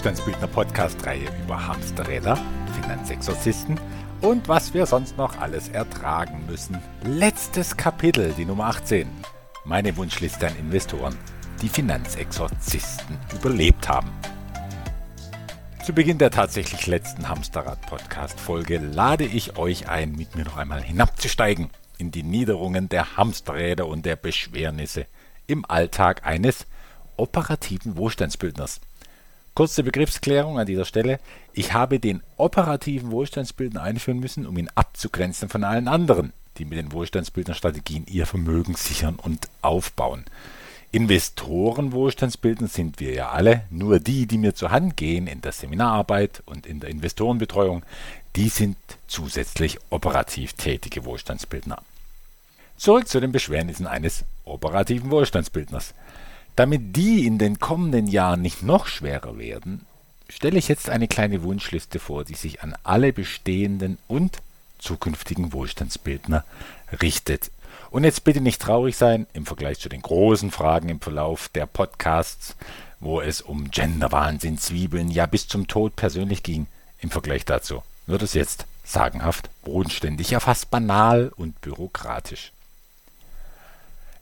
Wohlstandsbildner Podcast-Reihe über Hamsterräder, Finanzexorzisten und was wir sonst noch alles ertragen müssen. Letztes Kapitel, die Nummer 18. Meine Wunschliste an Investoren, die Finanzexorzisten überlebt haben. Zu Beginn der tatsächlich letzten Hamsterrad-Podcast-Folge lade ich euch ein, mit mir noch einmal hinabzusteigen in die Niederungen der Hamsterräder und der Beschwernisse im Alltag eines operativen Wohlstandsbildners. Kurze Begriffsklärung an dieser Stelle. Ich habe den operativen Wohlstandsbildner einführen müssen, um ihn abzugrenzen von allen anderen, die mit den Wohlstandsbildnerstrategien ihr Vermögen sichern und aufbauen. Investoren Wohlstandsbildner sind wir ja alle, nur die, die mir zur Hand gehen in der Seminararbeit und in der Investorenbetreuung, die sind zusätzlich operativ tätige Wohlstandsbildner. Zurück zu den Beschwernissen eines operativen Wohlstandsbildners. Damit die in den kommenden Jahren nicht noch schwerer werden, stelle ich jetzt eine kleine Wunschliste vor, die sich an alle bestehenden und zukünftigen Wohlstandsbildner richtet. Und jetzt bitte nicht traurig sein im Vergleich zu den großen Fragen im Verlauf der Podcasts, wo es um Genderwahnsinn, Zwiebeln, ja bis zum Tod persönlich ging. Im Vergleich dazu wird es jetzt sagenhaft bodenständig, ja fast banal und bürokratisch.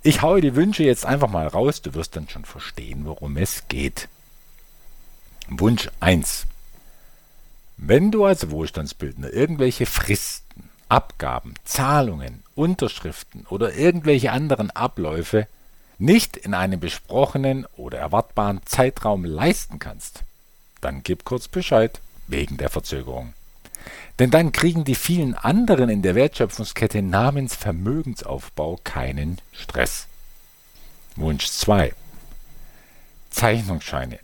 Ich haue die Wünsche jetzt einfach mal raus, du wirst dann schon verstehen, worum es geht. Wunsch 1. Wenn du als Wohlstandsbildner irgendwelche Fristen, Abgaben, Zahlungen, Unterschriften oder irgendwelche anderen Abläufe nicht in einem besprochenen oder erwartbaren Zeitraum leisten kannst, dann gib kurz Bescheid wegen der Verzögerung. Denn dann kriegen die vielen anderen in der Wertschöpfungskette namens Vermögensaufbau keinen Stress. Wunsch 2. Zeichnungsscheine.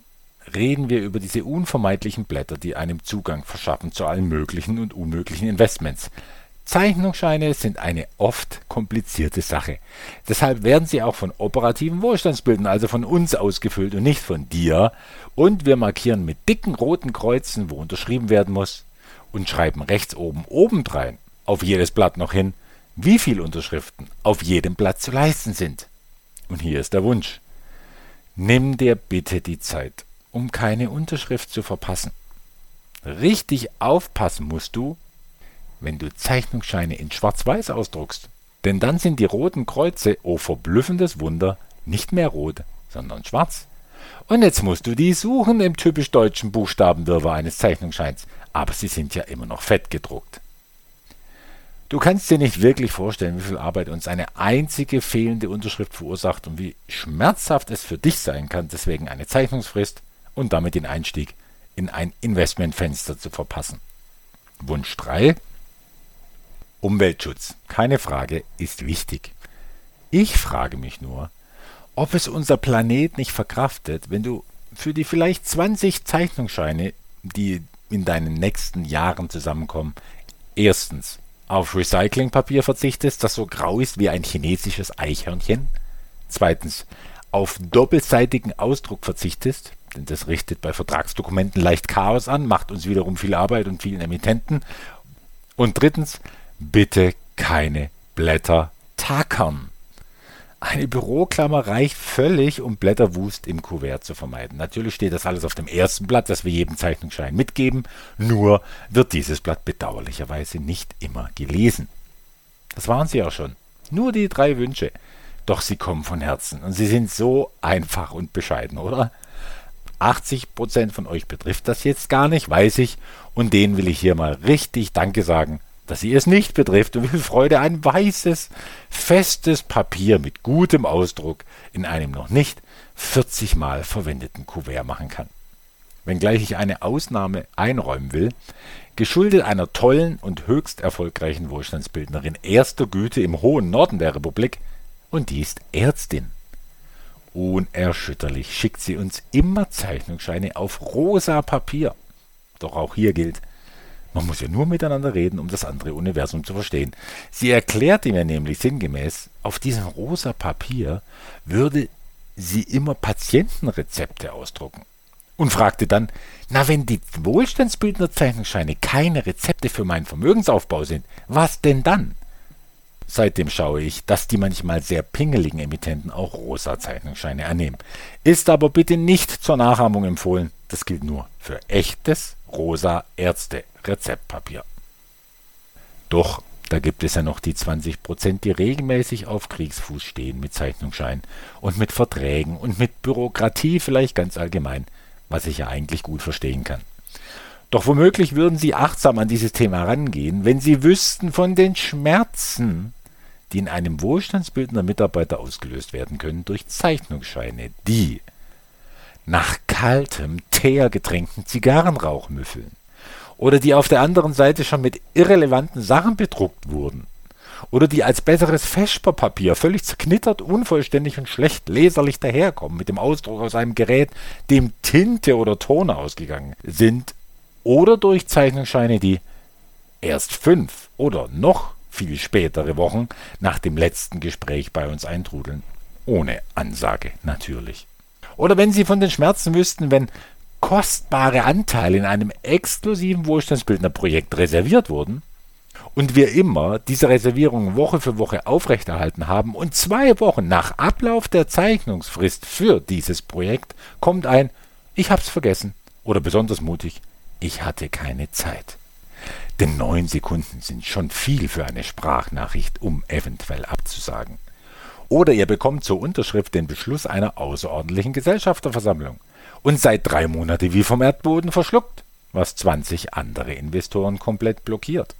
Reden wir über diese unvermeidlichen Blätter, die einem Zugang verschaffen zu allen möglichen und unmöglichen Investments. Zeichnungsscheine sind eine oft komplizierte Sache. Deshalb werden sie auch von operativen Wohlstandsbildern, also von uns ausgefüllt und nicht von dir. Und wir markieren mit dicken roten Kreuzen, wo unterschrieben werden muss, und schreiben rechts oben obendrein auf jedes Blatt noch hin, wie viele Unterschriften auf jedem Blatt zu leisten sind. Und hier ist der Wunsch. Nimm dir bitte die Zeit, um keine Unterschrift zu verpassen. Richtig aufpassen musst du, wenn du Zeichnungsscheine in Schwarz-Weiß ausdruckst. Denn dann sind die roten Kreuze, oh verblüffendes Wunder, nicht mehr rot, sondern schwarz. Und jetzt musst du die suchen im typisch deutschen Buchstabenwirrwarr eines Zeichnungsscheins. Aber sie sind ja immer noch fett gedruckt. Du kannst dir nicht wirklich vorstellen, wie viel Arbeit uns eine einzige fehlende Unterschrift verursacht und wie schmerzhaft es für dich sein kann, deswegen eine Zeichnungsfrist und damit den Einstieg in ein Investmentfenster zu verpassen. Wunsch 3. Umweltschutz, keine Frage, ist wichtig. Ich frage mich nur, ob es unser Planet nicht verkraftet, wenn du für die vielleicht 20 Zeichnungsscheine, die in deinen nächsten Jahren zusammenkommen, erstens auf Recyclingpapier verzichtest, das so grau ist wie ein chinesisches Eichhörnchen, zweitens auf doppelseitigen Ausdruck verzichtest, denn das richtet bei Vertragsdokumenten leicht Chaos an, macht uns wiederum viel Arbeit und vielen Emittenten, und drittens bitte keine Blätter takern. Eine Büroklammer reicht völlig, um Blätterwust im Kuvert zu vermeiden. Natürlich steht das alles auf dem ersten Blatt, das wir jedem Zeichnungsschein mitgeben, nur wird dieses Blatt bedauerlicherweise nicht immer gelesen. Das waren sie auch schon. Nur die drei Wünsche. Doch sie kommen von Herzen und sie sind so einfach und bescheiden, oder? 80% von euch betrifft das jetzt gar nicht, weiß ich, und denen will ich hier mal richtig Danke sagen dass sie es nicht betrifft und viel Freude ein weißes, festes Papier mit gutem Ausdruck in einem noch nicht 40 Mal verwendeten Kuvert machen kann. Wenngleich ich eine Ausnahme einräumen will, geschuldet einer tollen und höchst erfolgreichen Wohlstandsbildnerin erster Güte im hohen Norden der Republik, und die ist Ärztin. Unerschütterlich schickt sie uns immer Zeichnungsscheine auf rosa Papier. Doch auch hier gilt, man muss ja nur miteinander reden, um das andere Universum zu verstehen. Sie erklärte mir nämlich sinngemäß, auf diesem rosa Papier würde sie immer Patientenrezepte ausdrucken. Und fragte dann, na wenn die Wohlstandsbildnerzeichnungsscheine keine Rezepte für meinen Vermögensaufbau sind, was denn dann? Seitdem schaue ich, dass die manchmal sehr pingeligen Emittenten auch rosa Zeichnungsscheine annehmen. Ist aber bitte nicht zur Nachahmung empfohlen. Das gilt nur für echtes rosa Ärzte-Rezeptpapier. Doch da gibt es ja noch die 20 Prozent, die regelmäßig auf Kriegsfuß stehen mit Zeichnungsschein und mit Verträgen und mit Bürokratie vielleicht ganz allgemein, was ich ja eigentlich gut verstehen kann. Doch womöglich würden Sie achtsam an dieses Thema rangehen, wenn Sie wüssten von den Schmerzen, die in einem wohlstandsbildender Mitarbeiter ausgelöst werden können durch Zeichnungsscheine, die nach kaltem, teergetränkten Zigarrenrauch müffeln oder die auf der anderen Seite schon mit irrelevanten Sachen bedruckt wurden oder die als besseres Vesperpapier völlig zerknittert, unvollständig und schlecht leserlich daherkommen mit dem Ausdruck aus einem Gerät, dem Tinte oder Ton ausgegangen sind oder durch Zeichnungsscheine, die erst fünf oder noch viel spätere Wochen nach dem letzten Gespräch bei uns eintrudeln. Ohne Ansage natürlich. Oder wenn Sie von den Schmerzen wüssten, wenn kostbare Anteile in einem exklusiven Wohlstandsbildnerprojekt reserviert wurden und wir immer diese Reservierung Woche für Woche aufrechterhalten haben und zwei Wochen nach Ablauf der Zeichnungsfrist für dieses Projekt kommt ein Ich hab's vergessen oder besonders mutig ich hatte keine Zeit. Denn neun Sekunden sind schon viel für eine Sprachnachricht, um eventuell abzusagen. Oder ihr bekommt zur Unterschrift den Beschluss einer außerordentlichen Gesellschafterversammlung und seid drei Monate wie vom Erdboden verschluckt, was 20 andere Investoren komplett blockiert.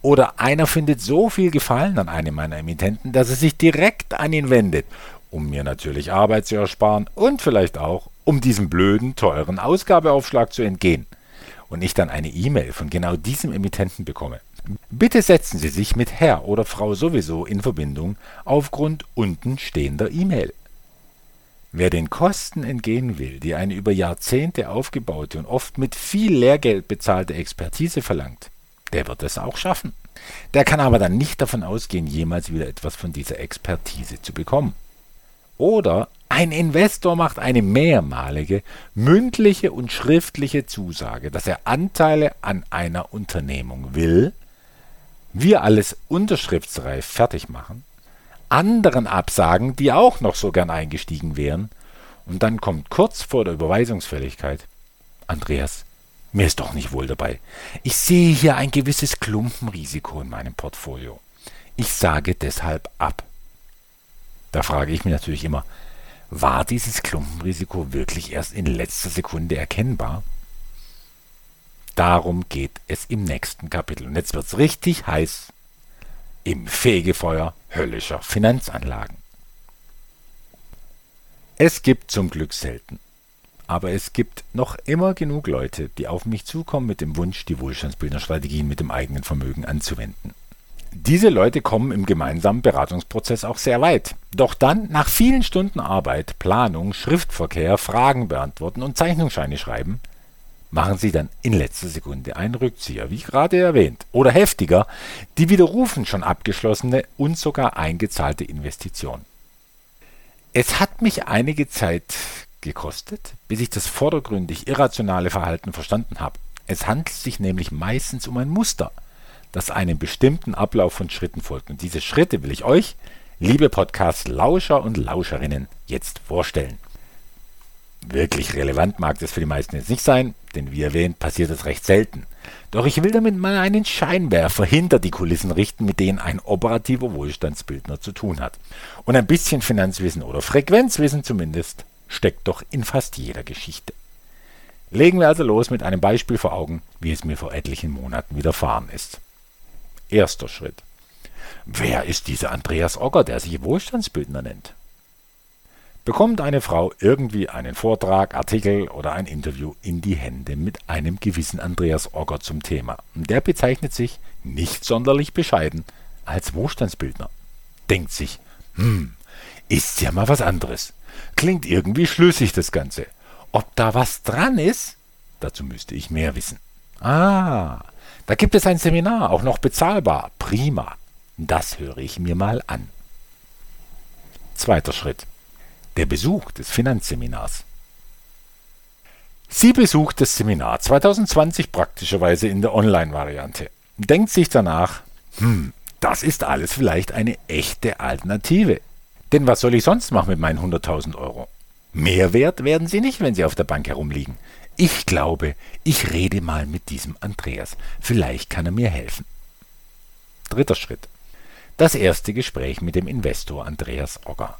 Oder einer findet so viel Gefallen an einem meiner Emittenten, dass er sich direkt an ihn wendet, um mir natürlich Arbeit zu ersparen und vielleicht auch, um diesem blöden, teuren Ausgabeaufschlag zu entgehen. Und ich dann eine E-Mail von genau diesem Emittenten bekomme. Bitte setzen Sie sich mit Herr oder Frau sowieso in Verbindung aufgrund unten stehender E-Mail. Wer den Kosten entgehen will, die eine über Jahrzehnte aufgebaute und oft mit viel Lehrgeld bezahlte Expertise verlangt, der wird es auch schaffen. Der kann aber dann nicht davon ausgehen, jemals wieder etwas von dieser Expertise zu bekommen. Oder ein Investor macht eine mehrmalige mündliche und schriftliche Zusage, dass er Anteile an einer Unternehmung will, wir alles unterschriftsreif fertig machen, anderen absagen, die auch noch so gern eingestiegen wären, und dann kommt kurz vor der Überweisungsfälligkeit Andreas, mir ist doch nicht wohl dabei. Ich sehe hier ein gewisses Klumpenrisiko in meinem Portfolio. Ich sage deshalb ab. Da frage ich mich natürlich immer, war dieses Klumpenrisiko wirklich erst in letzter Sekunde erkennbar? Darum geht es im nächsten Kapitel. Und jetzt wird es richtig heiß im Fegefeuer höllischer Finanzanlagen. Es gibt zum Glück selten, aber es gibt noch immer genug Leute, die auf mich zukommen mit dem Wunsch, die Wohlstandsbildnerstrategien mit dem eigenen Vermögen anzuwenden. Diese Leute kommen im gemeinsamen Beratungsprozess auch sehr weit. Doch dann, nach vielen Stunden Arbeit, Planung, Schriftverkehr, Fragen beantworten und Zeichnungsscheine schreiben, machen sie dann in letzter Sekunde einen Rückzieher, wie gerade erwähnt. Oder heftiger, die widerrufen schon abgeschlossene und sogar eingezahlte Investitionen. Es hat mich einige Zeit gekostet, bis ich das vordergründig irrationale Verhalten verstanden habe. Es handelt sich nämlich meistens um ein Muster – das einem bestimmten Ablauf von Schritten folgt. Und diese Schritte will ich euch, liebe Podcast-Lauscher und Lauscherinnen, jetzt vorstellen. Wirklich relevant mag das für die meisten jetzt nicht sein, denn wie erwähnt passiert es recht selten. Doch ich will damit mal einen Scheinwerfer hinter die Kulissen richten, mit denen ein operativer Wohlstandsbildner zu tun hat. Und ein bisschen Finanzwissen oder Frequenzwissen zumindest steckt doch in fast jeder Geschichte. Legen wir also los mit einem Beispiel vor Augen, wie es mir vor etlichen Monaten widerfahren ist. Erster Schritt. Wer ist dieser Andreas Ogger, der sich Wohlstandsbildner nennt? Bekommt eine Frau irgendwie einen Vortrag, Artikel oder ein Interview in die Hände mit einem gewissen Andreas Ogger zum Thema. Der bezeichnet sich, nicht sonderlich bescheiden, als Wohlstandsbildner. Denkt sich, hm, ist ja mal was anderes. Klingt irgendwie schlüssig das Ganze. Ob da was dran ist? Dazu müsste ich mehr wissen. Ah, da gibt es ein Seminar, auch noch bezahlbar. Prima. Das höre ich mir mal an. Zweiter Schritt. Der Besuch des Finanzseminars. Sie besucht das Seminar 2020 praktischerweise in der Online-Variante. Denkt sich danach, hm, das ist alles vielleicht eine echte Alternative. Denn was soll ich sonst machen mit meinen 100.000 Euro? Mehrwert werden sie nicht, wenn sie auf der Bank herumliegen. Ich glaube, ich rede mal mit diesem Andreas. Vielleicht kann er mir helfen. Dritter Schritt. Das erste Gespräch mit dem Investor Andreas Ogger.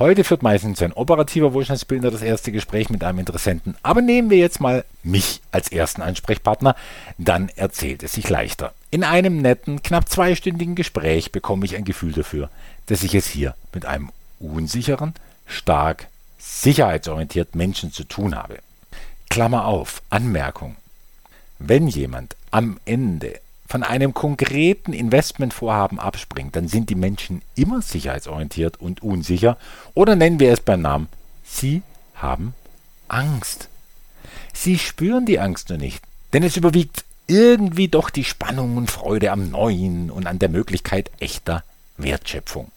Heute führt meistens ein operativer Wohlstandsbildner das erste Gespräch mit einem Interessenten. Aber nehmen wir jetzt mal mich als ersten Ansprechpartner, dann erzählt es sich leichter. In einem netten, knapp zweistündigen Gespräch bekomme ich ein Gefühl dafür, dass ich es hier mit einem unsicheren, stark sicherheitsorientiert Menschen zu tun habe. Klammer auf, Anmerkung. Wenn jemand am Ende von einem konkreten Investmentvorhaben abspringt, dann sind die Menschen immer sicherheitsorientiert und unsicher oder nennen wir es beim Namen, sie haben Angst. Sie spüren die Angst nur nicht, denn es überwiegt irgendwie doch die Spannung und Freude am Neuen und an der Möglichkeit echter Wertschöpfung.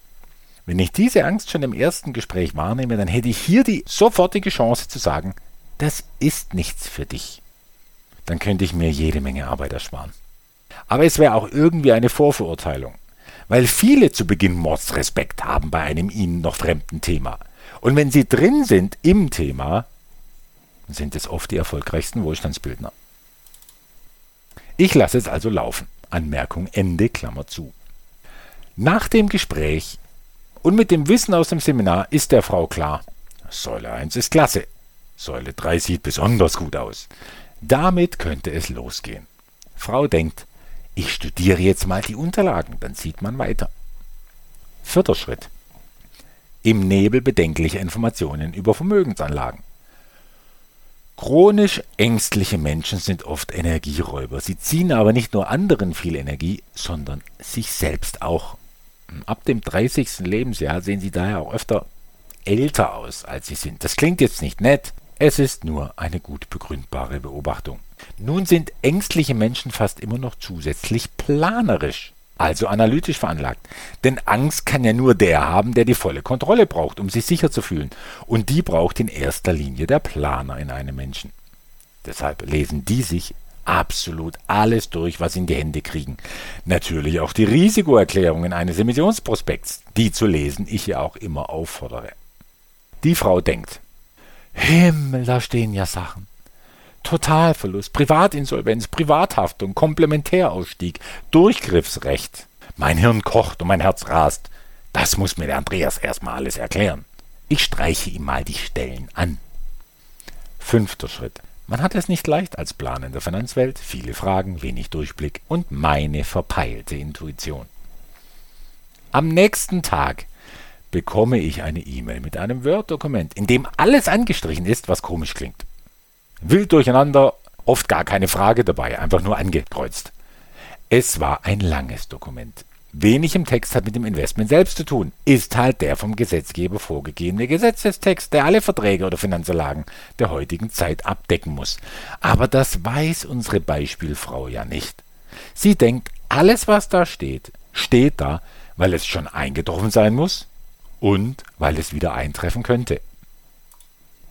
Wenn ich diese Angst schon im ersten Gespräch wahrnehme, dann hätte ich hier die sofortige Chance zu sagen, das ist nichts für dich. Dann könnte ich mir jede Menge Arbeit ersparen. Aber es wäre auch irgendwie eine Vorverurteilung, weil viele zu Beginn Mordsrespekt haben bei einem ihnen noch fremden Thema. Und wenn sie drin sind im Thema, sind es oft die erfolgreichsten Wohlstandsbildner. Ich lasse es also laufen. Anmerkung Ende, Klammer zu. Nach dem Gespräch und mit dem Wissen aus dem Seminar ist der Frau klar, Säule 1 ist klasse, Säule 3 sieht besonders gut aus. Damit könnte es losgehen. Frau denkt, ich studiere jetzt mal die Unterlagen, dann sieht man weiter. Vierter Schritt. Im Nebel bedenkliche Informationen über Vermögensanlagen. Chronisch ängstliche Menschen sind oft Energieräuber. Sie ziehen aber nicht nur anderen viel Energie, sondern sich selbst auch. Ab dem 30. Lebensjahr sehen sie daher auch öfter älter aus, als sie sind. Das klingt jetzt nicht nett, es ist nur eine gut begründbare Beobachtung. Nun sind ängstliche Menschen fast immer noch zusätzlich planerisch, also analytisch veranlagt. Denn Angst kann ja nur der haben, der die volle Kontrolle braucht, um sich sicher zu fühlen. Und die braucht in erster Linie der Planer in einem Menschen. Deshalb lesen die sich absolut alles durch, was sie in die Hände kriegen. Natürlich auch die Risikoerklärungen eines Emissionsprospekts, die zu lesen ich ja auch immer auffordere. Die Frau denkt, Himmel, da stehen ja Sachen. Totalverlust, Privatinsolvenz, Privathaftung, Komplementärausstieg, Durchgriffsrecht. Mein Hirn kocht und mein Herz rast. Das muss mir der Andreas erstmal alles erklären. Ich streiche ihm mal die Stellen an. Fünfter Schritt. Man hat es nicht leicht als Plan in der Finanzwelt, viele Fragen, wenig Durchblick und meine verpeilte Intuition. Am nächsten Tag bekomme ich eine E-Mail mit einem Word-Dokument, in dem alles angestrichen ist, was komisch klingt. Wild durcheinander, oft gar keine Frage dabei, einfach nur angekreuzt. Es war ein langes Dokument. Wenig im Text hat mit dem Investment selbst zu tun, ist halt der vom Gesetzgeber vorgegebene Gesetzestext, der alle Verträge oder Finanzanlagen der heutigen Zeit abdecken muss. Aber das weiß unsere Beispielfrau ja nicht. Sie denkt, alles was da steht, steht da, weil es schon eingetroffen sein muss und weil es wieder eintreffen könnte.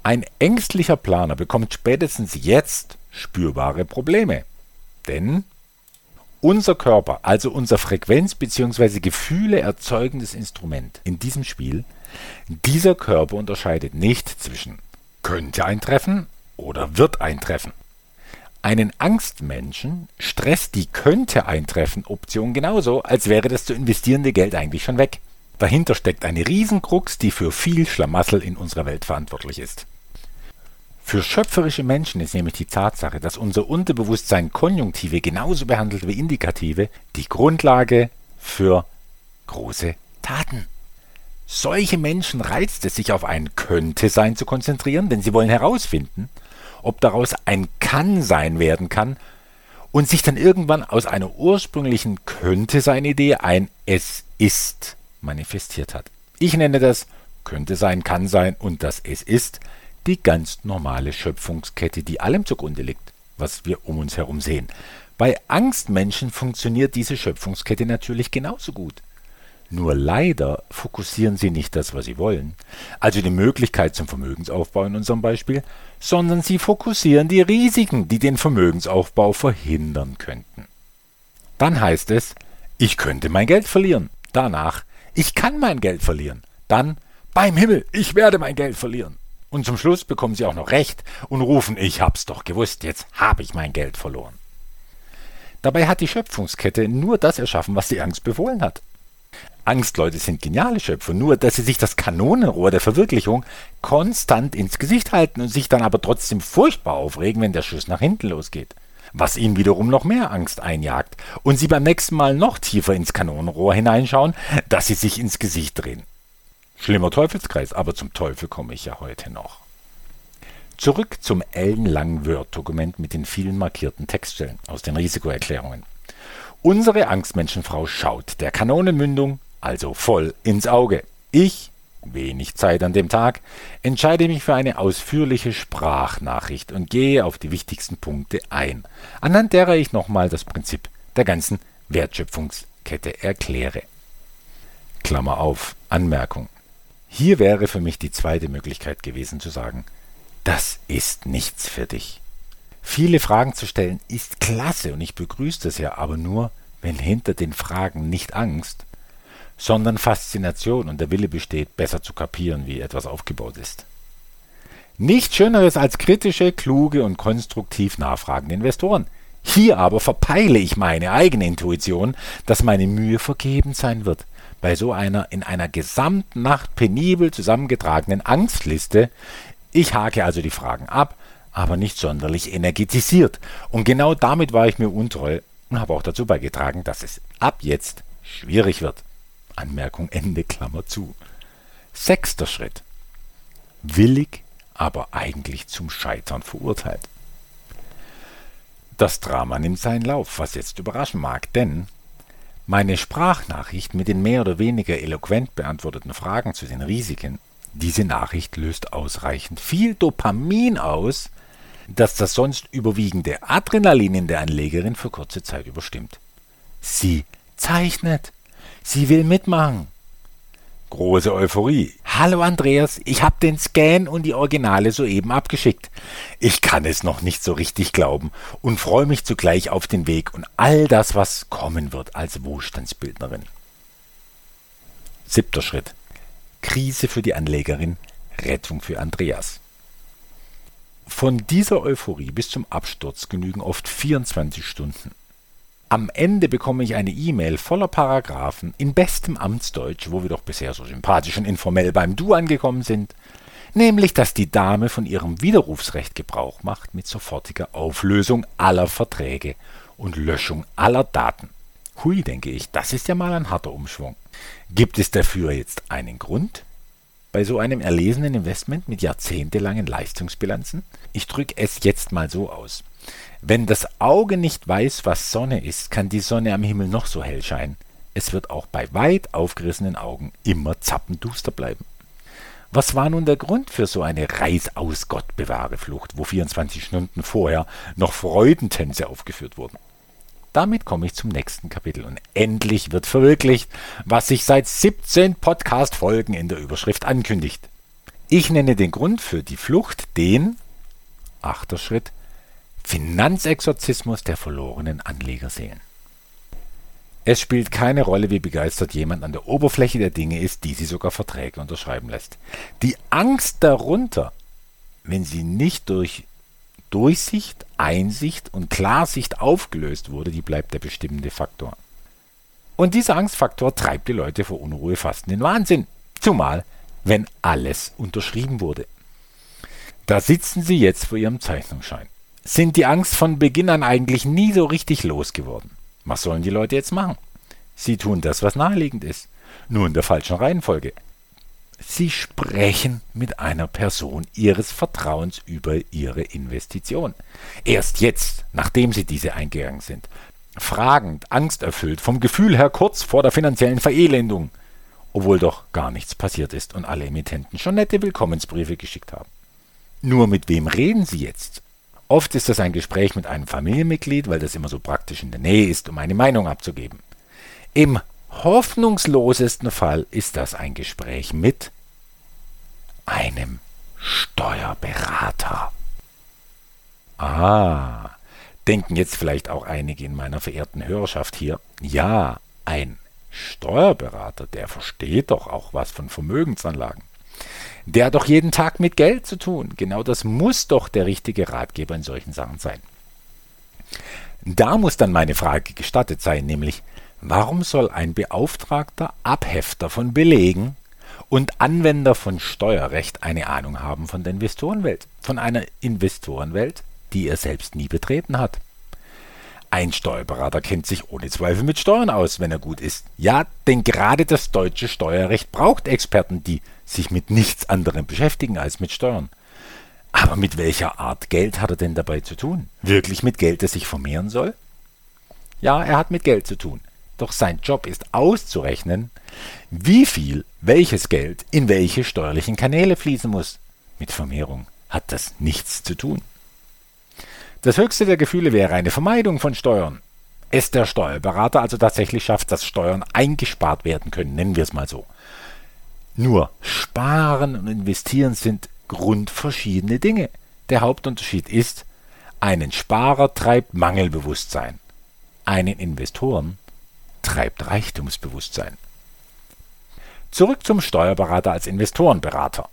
Ein ängstlicher Planer bekommt spätestens jetzt spürbare Probleme. Denn unser Körper, also unser Frequenz- bzw. Gefühle erzeugendes Instrument in diesem Spiel, dieser Körper unterscheidet nicht zwischen könnte eintreffen oder wird eintreffen. Einen Angstmenschen stresst die könnte eintreffen Option genauso, als wäre das zu investierende Geld eigentlich schon weg. Dahinter steckt eine Riesenkrux, die für viel Schlamassel in unserer Welt verantwortlich ist. Für schöpferische Menschen ist nämlich die Tatsache, dass unser Unterbewusstsein Konjunktive genauso behandelt wie Indikative, die Grundlage für große Taten. Solche Menschen reizt es sich auf ein Könnte-Sein zu konzentrieren, denn sie wollen herausfinden, ob daraus ein Kann-Sein werden kann und sich dann irgendwann aus einer ursprünglichen Könnte-Sein-Idee ein Es ist manifestiert hat. Ich nenne das könnte sein, kann sein und das Es ist die ganz normale Schöpfungskette, die allem zugrunde liegt, was wir um uns herum sehen. Bei Angstmenschen funktioniert diese Schöpfungskette natürlich genauso gut. Nur leider fokussieren sie nicht das, was sie wollen, also die Möglichkeit zum Vermögensaufbau in unserem Beispiel, sondern sie fokussieren die Risiken, die den Vermögensaufbau verhindern könnten. Dann heißt es, ich könnte mein Geld verlieren. Danach, ich kann mein Geld verlieren. Dann, beim Himmel, ich werde mein Geld verlieren. Und zum Schluss bekommen sie auch noch recht und rufen, ich hab's doch gewusst, jetzt habe ich mein Geld verloren. Dabei hat die Schöpfungskette nur das erschaffen, was die Angst befohlen hat. Angstleute sind geniale Schöpfer, nur dass sie sich das Kanonenrohr der Verwirklichung konstant ins Gesicht halten und sich dann aber trotzdem furchtbar aufregen, wenn der Schuss nach hinten losgeht. Was ihnen wiederum noch mehr Angst einjagt und sie beim nächsten Mal noch tiefer ins Kanonenrohr hineinschauen, dass sie sich ins Gesicht drehen. Schlimmer Teufelskreis, aber zum Teufel komme ich ja heute noch. Zurück zum ellenlangen Word-Dokument mit den vielen markierten Textstellen aus den Risikoerklärungen. Unsere Angstmenschenfrau schaut der Kanonenmündung also voll ins Auge. Ich, wenig Zeit an dem Tag, entscheide mich für eine ausführliche Sprachnachricht und gehe auf die wichtigsten Punkte ein, anhand derer ich nochmal das Prinzip der ganzen Wertschöpfungskette erkläre. Klammer auf, Anmerkung. Hier wäre für mich die zweite Möglichkeit gewesen zu sagen, das ist nichts für dich. Viele Fragen zu stellen ist klasse und ich begrüße das ja, aber nur, wenn hinter den Fragen nicht Angst, sondern Faszination und der Wille besteht, besser zu kapieren, wie etwas aufgebaut ist. Nichts Schöneres als kritische, kluge und konstruktiv nachfragende Investoren. Hier aber verpeile ich meine eigene Intuition, dass meine Mühe vergebens sein wird. Bei so einer in einer gesamten Nacht penibel zusammengetragenen Angstliste, ich hake also die Fragen ab, aber nicht sonderlich energetisiert. Und genau damit war ich mir untreu und habe auch dazu beigetragen, dass es ab jetzt schwierig wird. Anmerkung Ende Klammer zu. Sechster Schritt. Willig, aber eigentlich zum Scheitern verurteilt. Das Drama nimmt seinen Lauf, was jetzt überraschen mag, denn meine Sprachnachricht mit den mehr oder weniger eloquent beantworteten Fragen zu den Risiken diese Nachricht löst ausreichend viel Dopamin aus, dass das sonst überwiegende Adrenalin in der Anlegerin für kurze Zeit überstimmt. Sie zeichnet. Sie will mitmachen. Große Euphorie. Hallo Andreas, ich habe den Scan und die Originale soeben abgeschickt. Ich kann es noch nicht so richtig glauben und freue mich zugleich auf den Weg und all das, was kommen wird als Wohlstandsbildnerin. Siebter Schritt. Krise für die Anlegerin, Rettung für Andreas. Von dieser Euphorie bis zum Absturz genügen oft 24 Stunden. Am Ende bekomme ich eine E-Mail voller Paragraphen in bestem Amtsdeutsch, wo wir doch bisher so sympathisch und informell beim Du angekommen sind, nämlich dass die Dame von ihrem Widerrufsrecht Gebrauch macht mit sofortiger Auflösung aller Verträge und Löschung aller Daten. Hui, denke ich, das ist ja mal ein harter Umschwung. Gibt es dafür jetzt einen Grund? Bei so einem erlesenen Investment mit jahrzehntelangen Leistungsbilanzen? Ich drücke es jetzt mal so aus. Wenn das Auge nicht weiß, was Sonne ist, kann die Sonne am Himmel noch so hell scheinen. Es wird auch bei weit aufgerissenen Augen immer zappenduster bleiben. Was war nun der Grund für so eine Reis aus Gott bewahre Flucht, wo 24 Stunden vorher noch Freudentänze aufgeführt wurden? Damit komme ich zum nächsten Kapitel und endlich wird verwirklicht, was sich seit 17 Podcast-Folgen in der Überschrift ankündigt. Ich nenne den Grund für die Flucht den, achter Schritt, Finanzexorzismus der verlorenen Anlegerseelen. Es spielt keine Rolle, wie begeistert jemand an der Oberfläche der Dinge ist, die sie sogar Verträge unterschreiben lässt. Die Angst darunter, wenn sie nicht durch Durchsicht, Einsicht und Klarsicht aufgelöst wurde, die bleibt der bestimmende Faktor. Und dieser Angstfaktor treibt die Leute vor Unruhe fast in den Wahnsinn. Zumal, wenn alles unterschrieben wurde. Da sitzen sie jetzt vor ihrem Zeichnungsschein. Sind die Angst von Beginn an eigentlich nie so richtig losgeworden? Was sollen die Leute jetzt machen? Sie tun das, was naheliegend ist, nur in der falschen Reihenfolge. Sie sprechen mit einer Person Ihres Vertrauens über Ihre Investition. Erst jetzt, nachdem Sie diese eingegangen sind. Fragend, angsterfüllt, vom Gefühl her kurz vor der finanziellen Verelendung. Obwohl doch gar nichts passiert ist und alle Emittenten schon nette Willkommensbriefe geschickt haben. Nur mit wem reden Sie jetzt? Oft ist das ein Gespräch mit einem Familienmitglied, weil das immer so praktisch in der Nähe ist, um eine Meinung abzugeben. Im hoffnungslosesten Fall ist das ein Gespräch mit einem Steuerberater. Ah, denken jetzt vielleicht auch einige in meiner verehrten Hörerschaft hier. Ja, ein Steuerberater, der versteht doch auch was von Vermögensanlagen. Der hat doch jeden Tag mit Geld zu tun. Genau das muss doch der richtige Ratgeber in solchen Sachen sein. Da muss dann meine Frage gestattet sein, nämlich, warum soll ein Beauftragter Abhefter von Belegen und Anwender von Steuerrecht eine Ahnung haben von der Investorenwelt, von einer Investorenwelt, die er selbst nie betreten hat? Ein Steuerberater kennt sich ohne Zweifel mit Steuern aus, wenn er gut ist. Ja, denn gerade das deutsche Steuerrecht braucht Experten, die sich mit nichts anderem beschäftigen als mit Steuern. Aber mit welcher Art Geld hat er denn dabei zu tun? Wirklich mit Geld, das sich vermehren soll? Ja, er hat mit Geld zu tun. Doch sein Job ist auszurechnen, wie viel welches Geld in welche steuerlichen Kanäle fließen muss. Mit Vermehrung hat das nichts zu tun. Das höchste der Gefühle wäre eine Vermeidung von Steuern. Es der Steuerberater also tatsächlich schafft, dass Steuern eingespart werden können, nennen wir es mal so. Nur Sparen und Investieren sind grundverschiedene Dinge. Der Hauptunterschied ist, einen Sparer treibt Mangelbewusstsein, einen Investoren treibt Reichtumsbewusstsein. Zurück zum Steuerberater als Investorenberater.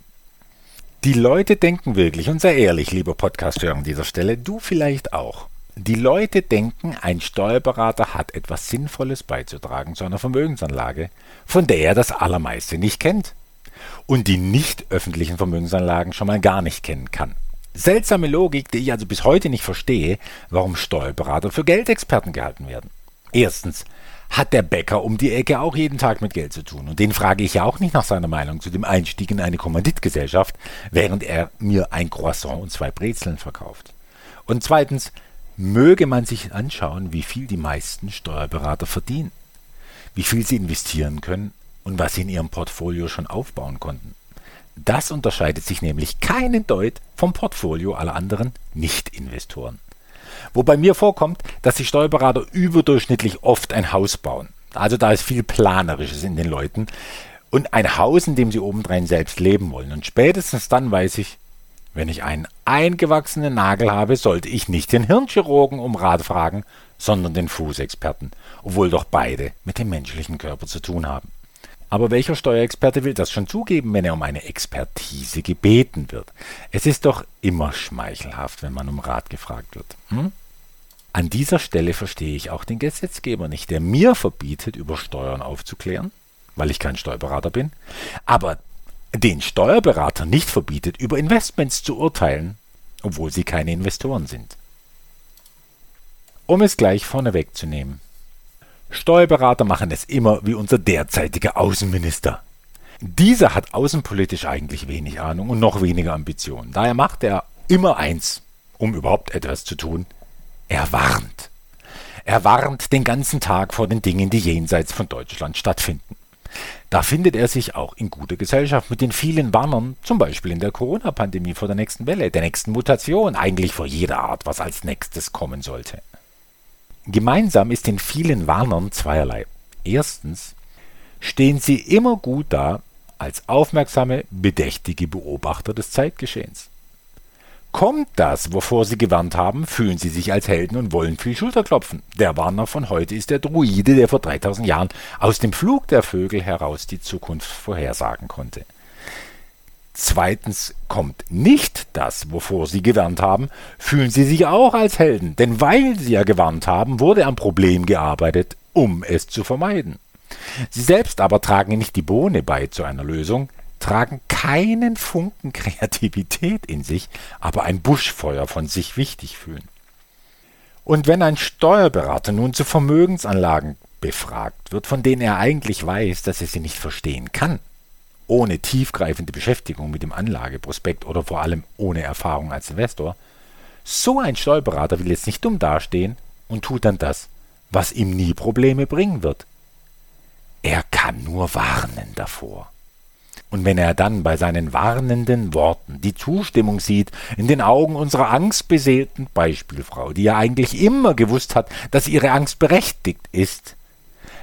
Die Leute denken wirklich, und sei ehrlich, lieber Podcasthörer an dieser Stelle, du vielleicht auch. Die Leute denken, ein Steuerberater hat etwas Sinnvolles beizutragen zu einer Vermögensanlage, von der er das Allermeiste nicht kennt und die nicht öffentlichen Vermögensanlagen schon mal gar nicht kennen kann. Seltsame Logik, die ich also bis heute nicht verstehe, warum Steuerberater für Geldexperten gehalten werden. Erstens, hat der Bäcker um die Ecke auch jeden Tag mit Geld zu tun. Und den frage ich ja auch nicht nach seiner Meinung zu dem Einstieg in eine Kommanditgesellschaft, während er mir ein Croissant und zwei Brezeln verkauft. Und zweitens, möge man sich anschauen, wie viel die meisten Steuerberater verdienen, wie viel sie investieren können und was sie in ihrem Portfolio schon aufbauen konnten. Das unterscheidet sich nämlich keinen Deut vom Portfolio aller anderen Nicht-Investoren. Wobei mir vorkommt, dass die Steuerberater überdurchschnittlich oft ein Haus bauen. Also da ist viel Planerisches in den Leuten. Und ein Haus, in dem sie obendrein selbst leben wollen. Und spätestens dann weiß ich, wenn ich einen eingewachsenen Nagel habe, sollte ich nicht den Hirnchirurgen um Rat fragen, sondern den Fußexperten, obwohl doch beide mit dem menschlichen Körper zu tun haben. Aber welcher Steuerexperte will das schon zugeben, wenn er um eine Expertise gebeten wird? Es ist doch immer schmeichelhaft, wenn man um Rat gefragt wird. Hm? An dieser Stelle verstehe ich auch den Gesetzgeber nicht, der mir verbietet, über Steuern aufzuklären, weil ich kein Steuerberater bin, aber den Steuerberater nicht verbietet, über Investments zu urteilen, obwohl sie keine Investoren sind. Um es gleich vorneweg zu nehmen, Steuerberater machen es immer wie unser derzeitiger Außenminister. Dieser hat außenpolitisch eigentlich wenig Ahnung und noch weniger Ambitionen. Daher macht er immer eins, um überhaupt etwas zu tun. Er warnt. Er warnt den ganzen Tag vor den Dingen, die jenseits von Deutschland stattfinden. Da findet er sich auch in guter Gesellschaft mit den vielen Warnern, zum Beispiel in der Corona-Pandemie vor der nächsten Welle, der nächsten Mutation, eigentlich vor jeder Art, was als nächstes kommen sollte. Gemeinsam ist den vielen Warnern zweierlei. Erstens stehen sie immer gut da als aufmerksame, bedächtige Beobachter des Zeitgeschehens. Kommt das, wovor sie gewarnt haben, fühlen sie sich als Helden und wollen viel Schulterklopfen. Der Warner von heute ist der Druide, der vor 3000 Jahren aus dem Flug der Vögel heraus die Zukunft vorhersagen konnte. Zweitens kommt nicht das, wovor sie gewarnt haben, fühlen sie sich auch als Helden, denn weil sie ja gewarnt haben, wurde am Problem gearbeitet, um es zu vermeiden. Sie selbst aber tragen nicht die Bohne bei zu einer Lösung, tragen keinen Funken Kreativität in sich, aber ein Buschfeuer von sich wichtig fühlen. Und wenn ein Steuerberater nun zu Vermögensanlagen befragt wird, von denen er eigentlich weiß, dass er sie nicht verstehen kann, ohne tiefgreifende Beschäftigung mit dem Anlageprospekt oder vor allem ohne Erfahrung als Investor, so ein Steuerberater will jetzt nicht dumm dastehen und tut dann das, was ihm nie Probleme bringen wird. Er kann nur warnen davor. Und wenn er dann bei seinen warnenden Worten die Zustimmung sieht in den Augen unserer angstbeseelten Beispielfrau, die ja eigentlich immer gewusst hat, dass ihre Angst berechtigt ist,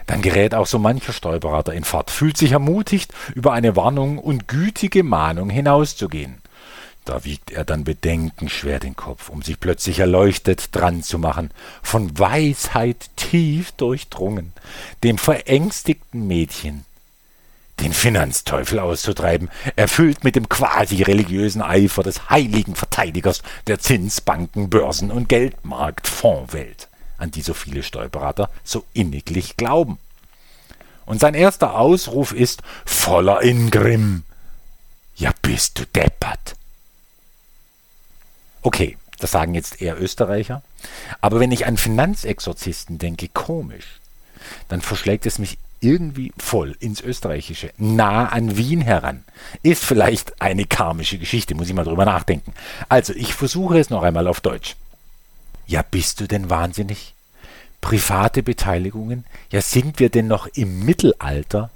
dann gerät auch so mancher Steuerberater in Fahrt, fühlt sich ermutigt, über eine Warnung und gütige Mahnung hinauszugehen. Da wiegt er dann bedenkenschwer den Kopf, um sich plötzlich erleuchtet dran zu machen, von Weisheit tief durchdrungen, dem verängstigten Mädchen den Finanzteufel auszutreiben, erfüllt mit dem quasi religiösen Eifer des heiligen Verteidigers der Zins-, Banken-, Börsen- und Geldmarkt-Fondswelt, an die so viele Steuerberater so inniglich glauben. Und sein erster Ausruf ist voller Ingrimm. Ja, bist du deppert. Okay, das sagen jetzt eher Österreicher. Aber wenn ich an Finanzexorzisten denke, komisch, dann verschlägt es mich irgendwie voll ins Österreichische, nah an Wien heran. Ist vielleicht eine karmische Geschichte, muss ich mal drüber nachdenken. Also, ich versuche es noch einmal auf Deutsch. Ja, bist du denn wahnsinnig? Private Beteiligungen? Ja, sind wir denn noch im Mittelalter?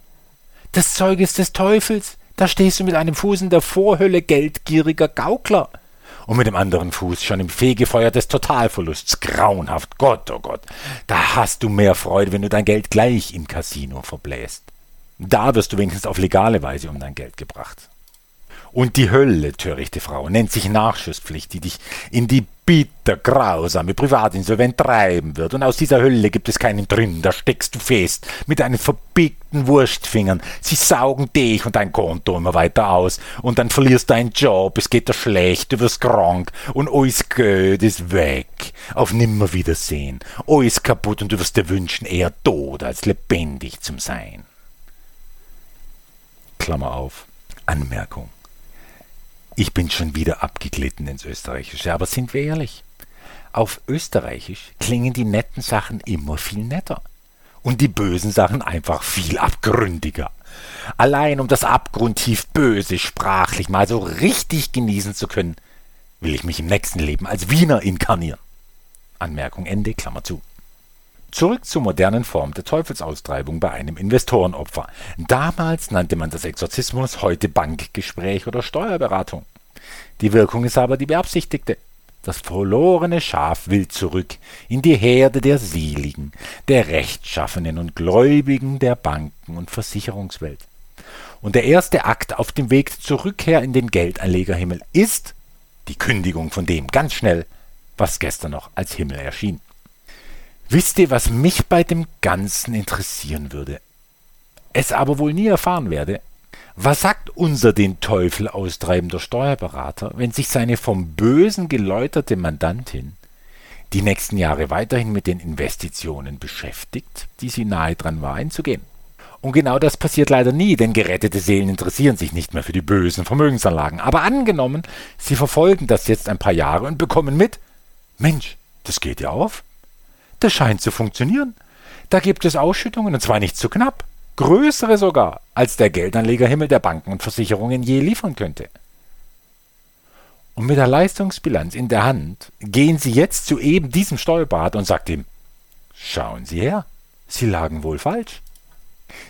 Das Zeug ist des Teufels. Da stehst du mit einem Fuß in der Vorhölle geldgieriger Gaukler und mit dem anderen Fuß schon im Fegefeuer des Totalverlusts. Grauenhaft, Gott, oh Gott. Da hast du mehr Freude, wenn du dein Geld gleich im Casino verbläst. Da wirst du wenigstens auf legale Weise um dein Geld gebracht. Und die Hölle, törichte Frau, nennt sich Nachschusspflicht, die dich in die bitter grausame Privatinsolvent treiben wird. Und aus dieser Hölle gibt es keinen drin, da steckst du fest mit deinen verbiegten Wurstfingern. Sie saugen dich und dein Konto immer weiter aus. Und dann verlierst du deinen Job, es geht dir schlecht, du wirst krank und alles Geld ist weg. Auf Nimmerwiedersehen. Alles kaputt und du wirst dir wünschen, eher tot als lebendig zu sein. Klammer auf. Anmerkung. Ich bin schon wieder abgeglitten ins Österreichische, aber sind wir ehrlich? Auf Österreichisch klingen die netten Sachen immer viel netter und die bösen Sachen einfach viel abgründiger. Allein um das abgrundtief Böse sprachlich mal so richtig genießen zu können, will ich mich im nächsten Leben als Wiener inkarnieren. Anmerkung Ende, Klammer zu. Zurück zur modernen Form der Teufelsaustreibung bei einem Investorenopfer. Damals nannte man das Exorzismus, heute Bankgespräch oder Steuerberatung. Die Wirkung ist aber die beabsichtigte. Das verlorene Schaf will zurück in die Herde der Seligen, der Rechtschaffenen und Gläubigen der Banken und Versicherungswelt. Und der erste Akt auf dem Weg zur Rückkehr in den Geldanlegerhimmel ist die Kündigung von dem ganz schnell, was gestern noch als Himmel erschien. Wisst ihr, was mich bei dem Ganzen interessieren würde? Es aber wohl nie erfahren werde. Was sagt unser den Teufel austreibender Steuerberater, wenn sich seine vom Bösen geläuterte Mandantin die nächsten Jahre weiterhin mit den Investitionen beschäftigt, die sie nahe dran war einzugehen? Und genau das passiert leider nie, denn gerettete Seelen interessieren sich nicht mehr für die bösen Vermögensanlagen. Aber angenommen, sie verfolgen das jetzt ein paar Jahre und bekommen mit, Mensch, das geht ja auf. Das scheint zu funktionieren. Da gibt es Ausschüttungen, und zwar nicht zu knapp. Größere sogar, als der Geldanlegerhimmel der Banken und Versicherungen je liefern könnte. Und mit der Leistungsbilanz in der Hand gehen Sie jetzt zu eben diesem Steuerberater und sagt ihm, schauen Sie her, Sie lagen wohl falsch.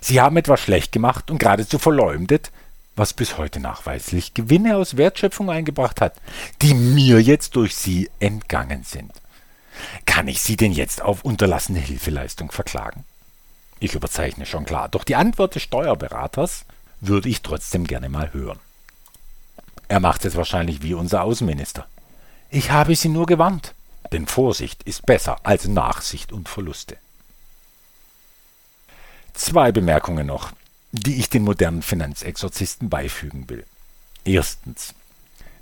Sie haben etwas schlecht gemacht und geradezu verleumdet, was bis heute nachweislich Gewinne aus Wertschöpfung eingebracht hat, die mir jetzt durch Sie entgangen sind. Kann ich Sie denn jetzt auf unterlassene Hilfeleistung verklagen? Ich überzeichne schon klar, doch die Antwort des Steuerberaters würde ich trotzdem gerne mal hören. Er macht es wahrscheinlich wie unser Außenminister. Ich habe Sie nur gewarnt, denn Vorsicht ist besser als Nachsicht und Verluste. Zwei Bemerkungen noch, die ich den modernen Finanzexorzisten beifügen will. Erstens.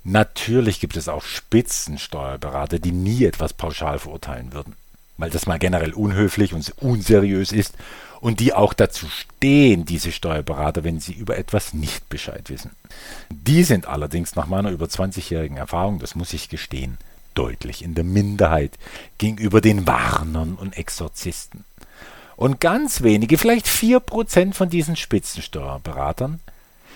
Natürlich gibt es auch Spitzensteuerberater, die nie etwas pauschal verurteilen würden, weil das mal generell unhöflich und unseriös ist und die auch dazu stehen, diese Steuerberater, wenn sie über etwas nicht Bescheid wissen. Die sind allerdings nach meiner über 20-jährigen Erfahrung, das muss ich gestehen, deutlich in der Minderheit gegenüber den Warnern und Exorzisten. Und ganz wenige, vielleicht 4% von diesen Spitzensteuerberatern,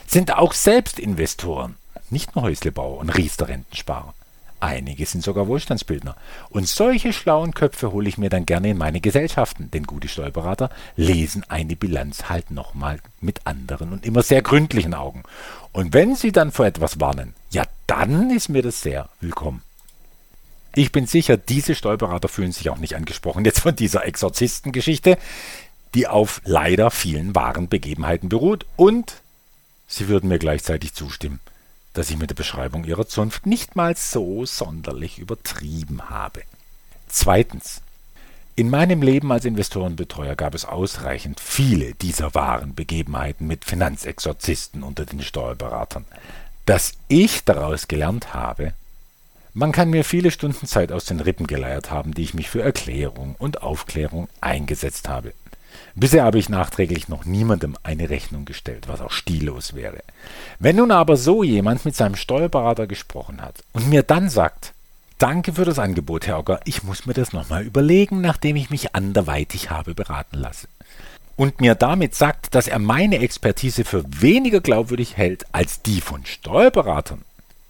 sind auch selbst Investoren nicht nur Häuslebauer und Riester-Rentensparer. Einige sind sogar Wohlstandsbildner. Und solche schlauen Köpfe hole ich mir dann gerne in meine Gesellschaften, denn gute Steuerberater lesen eine Bilanz halt nochmal mit anderen und immer sehr gründlichen Augen. Und wenn sie dann vor etwas warnen, ja, dann ist mir das sehr willkommen. Ich bin sicher, diese Steuerberater fühlen sich auch nicht angesprochen jetzt von dieser Exorzistengeschichte, die auf leider vielen wahren Begebenheiten beruht und sie würden mir gleichzeitig zustimmen dass ich mit der Beschreibung ihrer Zunft nicht mal so sonderlich übertrieben habe. Zweitens. In meinem Leben als Investorenbetreuer gab es ausreichend viele dieser wahren Begebenheiten mit Finanzexorzisten unter den Steuerberatern, dass ich daraus gelernt habe, man kann mir viele Stunden Zeit aus den Rippen geleiert haben, die ich mich für Erklärung und Aufklärung eingesetzt habe. Bisher habe ich nachträglich noch niemandem eine Rechnung gestellt, was auch stillos wäre. Wenn nun aber so jemand mit seinem Steuerberater gesprochen hat und mir dann sagt, Danke für das Angebot, Herr Ogger, ich muss mir das nochmal überlegen, nachdem ich mich anderweitig habe beraten lassen. Und mir damit sagt, dass er meine Expertise für weniger glaubwürdig hält als die von Steuerberatern,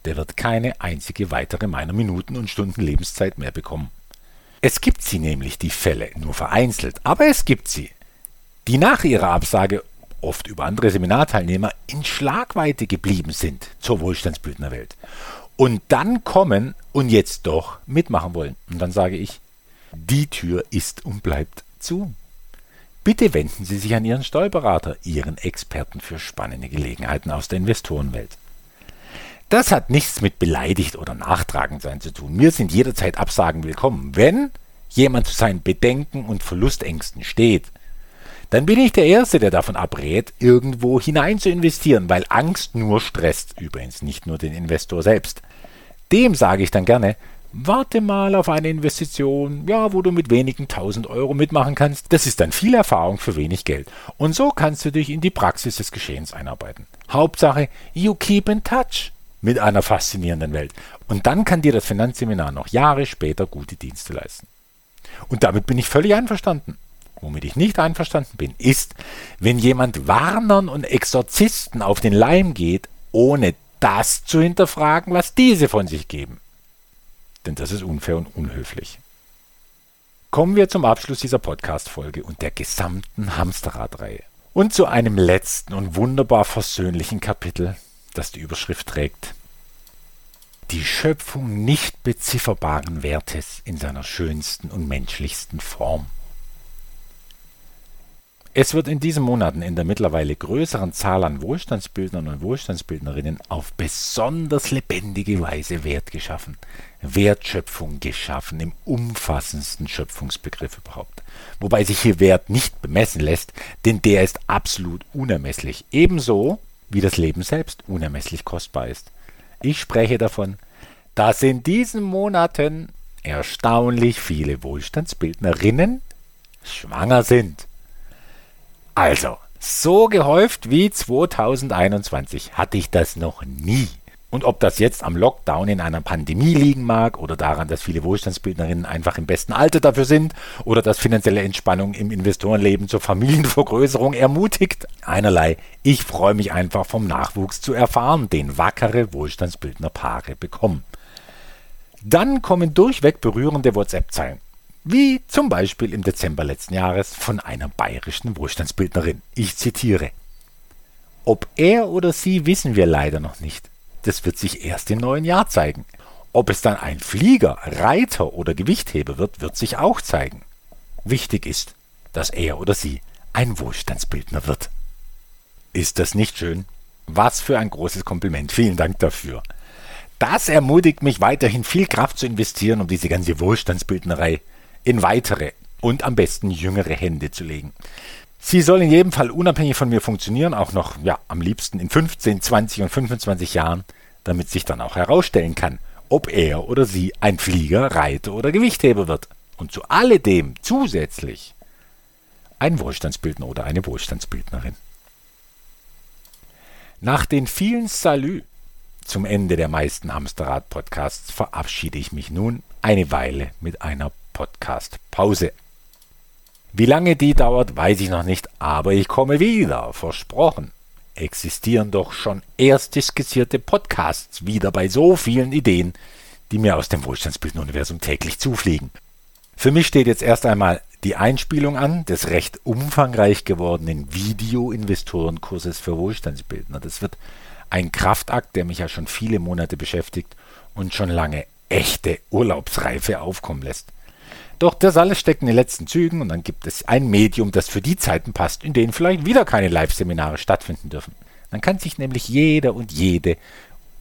der wird keine einzige weitere meiner Minuten und Stunden Lebenszeit mehr bekommen. Es gibt sie nämlich, die Fälle, nur vereinzelt, aber es gibt sie die nach ihrer Absage oft über andere Seminarteilnehmer in Schlagweite geblieben sind zur Wohlstandsbildnerwelt und dann kommen und jetzt doch mitmachen wollen. Und dann sage ich, die Tür ist und bleibt zu. Bitte wenden Sie sich an Ihren Steuerberater, Ihren Experten für spannende Gelegenheiten aus der Investorenwelt. Das hat nichts mit beleidigt oder nachtragend sein zu tun. Mir sind jederzeit Absagen willkommen. Wenn jemand zu seinen Bedenken und Verlustängsten steht, dann bin ich der Erste, der davon abrät, irgendwo hinein zu investieren, weil Angst nur stresst, übrigens nicht nur den Investor selbst. Dem sage ich dann gerne, warte mal auf eine Investition, ja, wo du mit wenigen tausend Euro mitmachen kannst. Das ist dann viel Erfahrung für wenig Geld. Und so kannst du dich in die Praxis des Geschehens einarbeiten. Hauptsache, you keep in touch mit einer faszinierenden Welt. Und dann kann dir das Finanzseminar noch Jahre später gute Dienste leisten. Und damit bin ich völlig einverstanden. Womit ich nicht einverstanden bin, ist, wenn jemand Warnern und Exorzisten auf den Leim geht, ohne das zu hinterfragen, was diese von sich geben. Denn das ist unfair und unhöflich. Kommen wir zum Abschluss dieser Podcast-Folge und der gesamten Hamsterrad-Reihe. Und zu einem letzten und wunderbar versöhnlichen Kapitel, das die Überschrift trägt. Die Schöpfung nicht bezifferbaren Wertes in seiner schönsten und menschlichsten Form. Es wird in diesen Monaten in der mittlerweile größeren Zahl an Wohlstandsbildnern und Wohlstandsbildnerinnen auf besonders lebendige Weise Wert geschaffen, Wertschöpfung geschaffen im umfassendsten Schöpfungsbegriff überhaupt. Wobei sich hier Wert nicht bemessen lässt, denn der ist absolut unermesslich, ebenso wie das Leben selbst unermesslich kostbar ist. Ich spreche davon, dass in diesen Monaten erstaunlich viele Wohlstandsbildnerinnen schwanger sind. Also, so gehäuft wie 2021 hatte ich das noch nie. Und ob das jetzt am Lockdown in einer Pandemie liegen mag oder daran, dass viele Wohlstandsbildnerinnen einfach im besten Alter dafür sind oder dass finanzielle Entspannung im Investorenleben zur Familienvergrößerung ermutigt, einerlei. Ich freue mich einfach vom Nachwuchs zu erfahren, den wackere Wohlstandsbildnerpaare bekommen. Dann kommen durchweg berührende WhatsApp-Zeilen. Wie zum Beispiel im Dezember letzten Jahres von einer bayerischen Wohlstandsbildnerin. Ich zitiere. Ob er oder sie wissen wir leider noch nicht. Das wird sich erst im neuen Jahr zeigen. Ob es dann ein Flieger, Reiter oder Gewichtheber wird, wird sich auch zeigen. Wichtig ist, dass er oder sie ein Wohlstandsbildner wird. Ist das nicht schön? Was für ein großes Kompliment. Vielen Dank dafür. Das ermutigt mich weiterhin viel Kraft zu investieren, um diese ganze Wohlstandsbildnerei in weitere und am besten jüngere Hände zu legen. Sie soll in jedem Fall unabhängig von mir funktionieren, auch noch ja, am liebsten in 15, 20 und 25 Jahren, damit sich dann auch herausstellen kann, ob er oder sie ein Flieger, Reiter oder Gewichtheber wird. Und zu alledem zusätzlich ein Wohlstandsbildner oder eine Wohlstandsbildnerin. Nach den vielen Salü zum Ende der meisten Hamsterrad-Podcasts verabschiede ich mich nun eine Weile mit einer Podcast-Pause. Wie lange die dauert, weiß ich noch nicht, aber ich komme wieder, versprochen. Existieren doch schon erste skizzierte Podcasts wieder bei so vielen Ideen, die mir aus dem Wohlstandsbilduniversum täglich zufliegen. Für mich steht jetzt erst einmal die Einspielung an des recht umfangreich gewordenen Video-Investorenkurses für Wohlstandsbildner. Das wird ein Kraftakt, der mich ja schon viele Monate beschäftigt und schon lange echte Urlaubsreife aufkommen lässt. Doch das alles steckt in den letzten Zügen und dann gibt es ein Medium, das für die Zeiten passt, in denen vielleicht wieder keine Live-Seminare stattfinden dürfen. Dann kann sich nämlich jeder und jede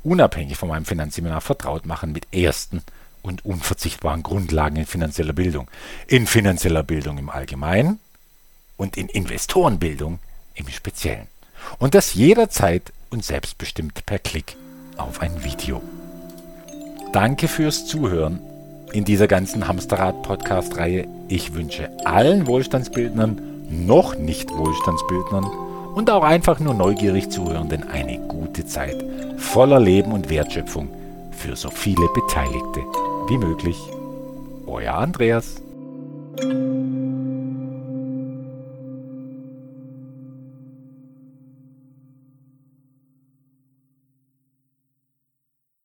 unabhängig von meinem Finanzseminar vertraut machen mit ersten und unverzichtbaren Grundlagen in finanzieller Bildung. In finanzieller Bildung im Allgemeinen und in Investorenbildung im Speziellen. Und das jederzeit und selbstbestimmt per Klick auf ein Video. Danke fürs Zuhören in dieser ganzen Hamsterrad-Podcast-Reihe. Ich wünsche allen Wohlstandsbildnern, noch nicht Wohlstandsbildnern und auch einfach nur neugierig Zuhörenden eine gute Zeit voller Leben und Wertschöpfung für so viele Beteiligte wie möglich. Euer Andreas.